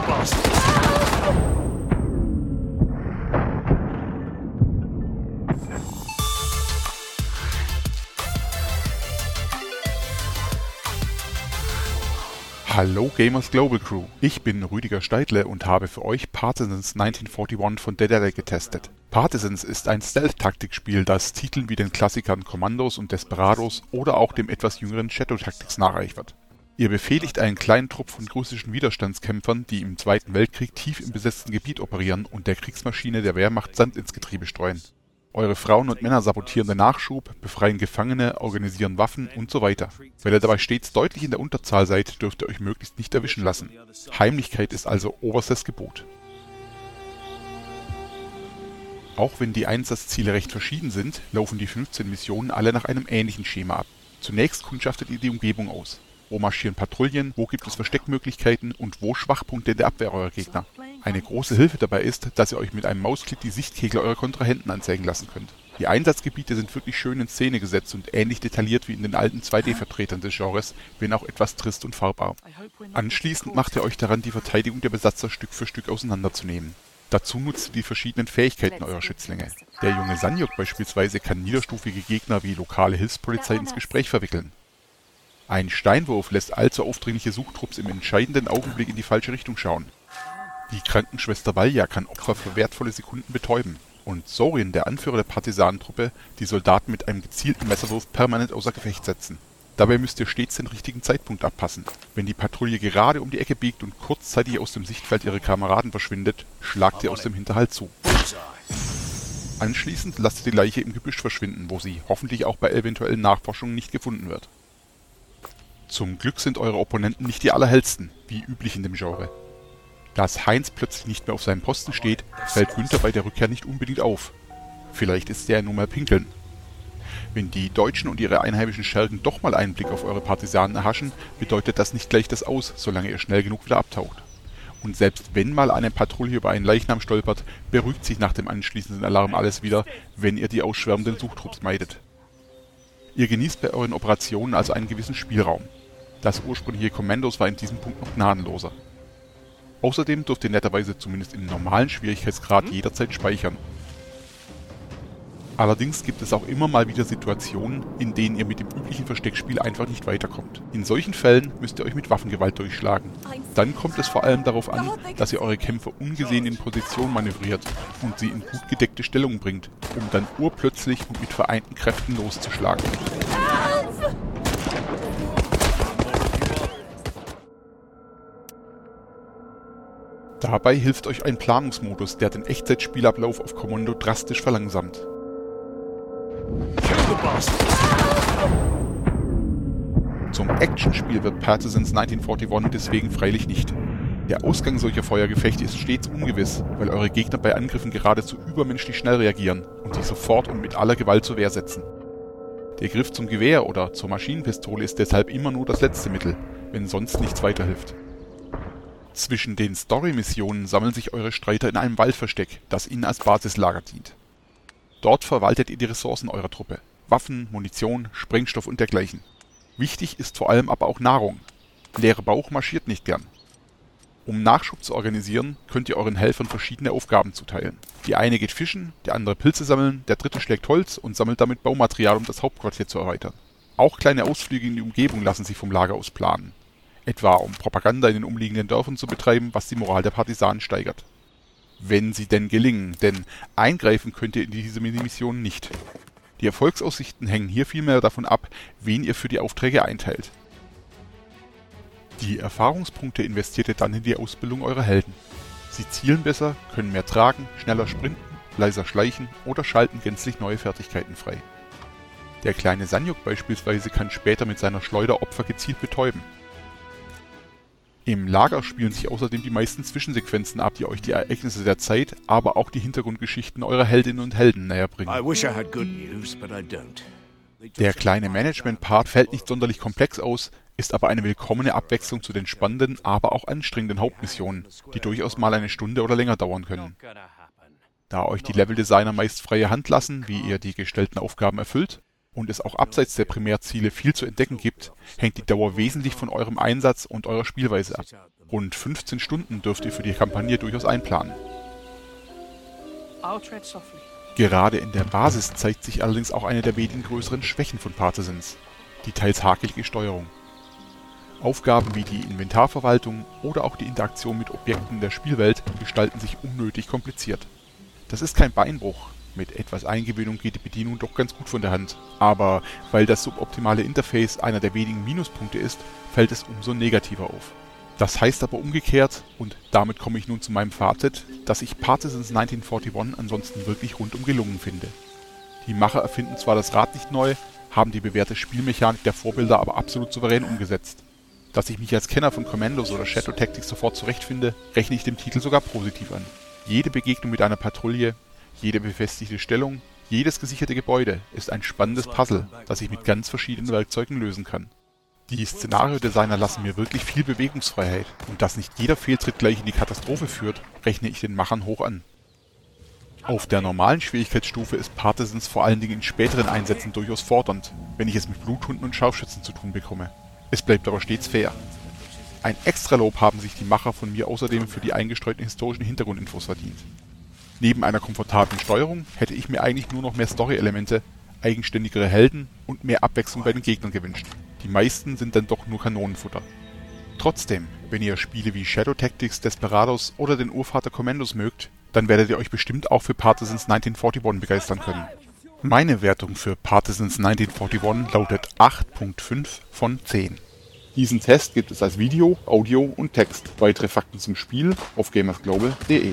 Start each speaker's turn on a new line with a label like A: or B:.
A: bastard!
B: Hallo Gamers Global Crew, ich bin Rüdiger Steidle und habe für euch Partisans 1941 von Dedede getestet. Partisans ist ein Stealth-Taktikspiel, das Titeln wie den Klassikern Commandos und Desperados oder auch dem etwas jüngeren Shadow Tactics nacheifert. Ihr befehligt einen kleinen Trupp von russischen Widerstandskämpfern, die im Zweiten Weltkrieg tief im besetzten Gebiet operieren und der Kriegsmaschine der Wehrmacht Sand ins Getriebe streuen. Eure Frauen und Männer sabotieren den Nachschub, befreien Gefangene, organisieren Waffen und so weiter. Weil ihr dabei stets deutlich in der Unterzahl seid, dürft ihr euch möglichst nicht erwischen lassen. Heimlichkeit ist also oberstes Gebot. Auch wenn die Einsatzziele recht verschieden sind, laufen die 15 Missionen alle nach einem ähnlichen Schema ab. Zunächst kundschaftet ihr die Umgebung aus. Wo marschieren Patrouillen, wo gibt es Versteckmöglichkeiten und wo Schwachpunkte der Abwehr eurer Gegner. Eine große Hilfe dabei ist, dass ihr euch mit einem Mausklick die Sichtkegel eurer Kontrahenten anzeigen lassen könnt. Die Einsatzgebiete sind wirklich schön in Szene gesetzt und ähnlich detailliert wie in den alten 2D-Vertretern des Genres, wenn auch etwas trist und farbarm. Anschließend macht ihr euch daran, die Verteidigung der Besatzer Stück für Stück auseinanderzunehmen. Dazu nutzt ihr die verschiedenen Fähigkeiten eurer Schützlinge. Der junge Sanyok beispielsweise kann niederstufige Gegner wie lokale Hilfspolizei ins Gespräch verwickeln. Ein Steinwurf lässt allzu aufdringliche Suchtrupps im entscheidenden Augenblick in die falsche Richtung schauen. Die Krankenschwester Valja kann Opfer für wertvolle Sekunden betäuben. Und Sorin, der Anführer der Partisanentruppe, die Soldaten mit einem gezielten Messerwurf permanent außer Gefecht setzen. Dabei müsst ihr stets den richtigen Zeitpunkt abpassen. Wenn die Patrouille gerade um die Ecke biegt und kurzzeitig aus dem Sichtfeld ihrer Kameraden verschwindet, schlagt ihr aus dem Hinterhalt zu. Anschließend lasst ihr die Leiche im Gebüsch verschwinden, wo sie hoffentlich auch bei eventuellen Nachforschungen nicht gefunden wird. Zum Glück sind eure Opponenten nicht die allerhellsten, wie üblich in dem Genre. Dass Heinz plötzlich nicht mehr auf seinem Posten steht, fällt Günther bei der Rückkehr nicht unbedingt auf. Vielleicht ist er nur mal pinkeln. Wenn die Deutschen und ihre einheimischen Schergen doch mal einen Blick auf eure Partisanen erhaschen, bedeutet das nicht gleich das Aus, solange ihr schnell genug wieder abtaucht. Und selbst wenn mal eine Patrouille über einen Leichnam stolpert, beruhigt sich nach dem anschließenden Alarm alles wieder, wenn ihr die ausschwärmenden Suchtrupps meidet. Ihr genießt bei euren Operationen also einen gewissen Spielraum. Das ursprüngliche Kommandos war in diesem Punkt noch gnadenloser. Außerdem dürft ihr netterweise zumindest im normalen Schwierigkeitsgrad jederzeit speichern. Allerdings gibt es auch immer mal wieder Situationen, in denen ihr mit dem üblichen Versteckspiel einfach nicht weiterkommt. In solchen Fällen müsst ihr euch mit Waffengewalt durchschlagen. Dann kommt es vor allem darauf an, dass ihr eure Kämpfer ungesehen in Position manövriert und sie in gut gedeckte Stellung bringt, um dann urplötzlich und mit vereinten Kräften loszuschlagen. Dabei hilft euch ein Planungsmodus, der den Echtzeitspielablauf auf Kommando drastisch verlangsamt. Zum Actionspiel wird Partisans 1941 deswegen freilich nicht. Der Ausgang solcher Feuergefechte ist stets ungewiss, weil eure Gegner bei Angriffen geradezu übermenschlich schnell reagieren und sich sofort und mit aller Gewalt zur Wehr setzen. Der Griff zum Gewehr oder zur Maschinenpistole ist deshalb immer nur das letzte Mittel, wenn sonst nichts weiterhilft. Zwischen den Story-Missionen sammeln sich eure Streiter in einem Waldversteck, das ihnen als Basislager dient. Dort verwaltet ihr die Ressourcen eurer Truppe. Waffen, Munition, Sprengstoff und dergleichen. Wichtig ist vor allem aber auch Nahrung. Leere Bauch marschiert nicht gern. Um Nachschub zu organisieren, könnt ihr euren Helfern verschiedene Aufgaben zuteilen. Die eine geht fischen, der andere Pilze sammeln, der dritte schlägt Holz und sammelt damit Baumaterial, um das Hauptquartier zu erweitern. Auch kleine Ausflüge in die Umgebung lassen sich vom Lager aus planen etwa um Propaganda in den umliegenden Dörfern zu betreiben, was die Moral der Partisanen steigert. Wenn sie denn gelingen, denn eingreifen könnt ihr in diese Minimission nicht. Die Erfolgsaussichten hängen hier vielmehr davon ab, wen ihr für die Aufträge einteilt. Die Erfahrungspunkte investiert ihr dann in die Ausbildung eurer Helden. Sie zielen besser, können mehr tragen, schneller sprinten, leiser schleichen oder schalten gänzlich neue Fertigkeiten frei. Der kleine Sanyuk beispielsweise kann später mit seiner Schleuder Opfer gezielt betäuben. Im Lager spielen sich außerdem die meisten Zwischensequenzen ab, die euch die Ereignisse der Zeit, aber auch die Hintergrundgeschichten eurer Heldinnen und Helden näher bringen. Der kleine Management-Part fällt nicht sonderlich komplex aus, ist aber eine willkommene Abwechslung zu den spannenden, aber auch anstrengenden Hauptmissionen, die durchaus mal eine Stunde oder länger dauern können. Da euch die Leveldesigner meist freie Hand lassen, wie ihr die gestellten Aufgaben erfüllt, und es auch abseits der Primärziele viel zu entdecken gibt, hängt die Dauer wesentlich von eurem Einsatz und eurer Spielweise ab. Rund 15 Stunden dürft ihr für die Kampagne durchaus einplanen. Gerade in der Basis zeigt sich allerdings auch eine der wenigen größeren Schwächen von Partisans, die teils hakelige Steuerung. Aufgaben wie die Inventarverwaltung oder auch die Interaktion mit Objekten der Spielwelt gestalten sich unnötig kompliziert. Das ist kein Beinbruch, mit etwas Eingewöhnung geht die Bedienung doch ganz gut von der Hand. Aber weil das suboptimale Interface einer der wenigen Minuspunkte ist, fällt es umso negativer auf. Das heißt aber umgekehrt, und damit komme ich nun zu meinem Fazit, dass ich Partisans 1941 ansonsten wirklich rundum gelungen finde. Die Macher erfinden zwar das Rad nicht neu, haben die bewährte Spielmechanik der Vorbilder aber absolut souverän umgesetzt. Dass ich mich als Kenner von Commandos oder Shadow Tactics sofort zurechtfinde, rechne ich dem Titel sogar positiv an. Jede Begegnung mit einer Patrouille, jede befestigte Stellung, jedes gesicherte Gebäude ist ein spannendes Puzzle, das ich mit ganz verschiedenen Werkzeugen lösen kann. Die Szenariodesigner lassen mir wirklich viel Bewegungsfreiheit und dass nicht jeder Fehltritt gleich in die Katastrophe führt, rechne ich den Machern hoch an. Auf der normalen Schwierigkeitsstufe ist Partisans vor allen Dingen in späteren Einsätzen durchaus fordernd, wenn ich es mit Bluthunden und Scharfschützen zu tun bekomme. Es bleibt aber stets fair. Ein Extralob haben sich die Macher von mir außerdem für die eingestreuten historischen Hintergrundinfos verdient. Neben einer komfortablen Steuerung hätte ich mir eigentlich nur noch mehr Story-Elemente, eigenständigere Helden und mehr Abwechslung bei den Gegnern gewünscht. Die meisten sind dann doch nur Kanonenfutter. Trotzdem, wenn ihr Spiele wie Shadow Tactics, Desperados oder den Urvater Commandos mögt, dann werdet ihr euch bestimmt auch für Partisans 1941 begeistern können. Meine Wertung für Partisans 1941 lautet 8.5 von 10. Diesen Test gibt es als Video, Audio und Text. Weitere Fakten zum Spiel auf gamersglobal.de.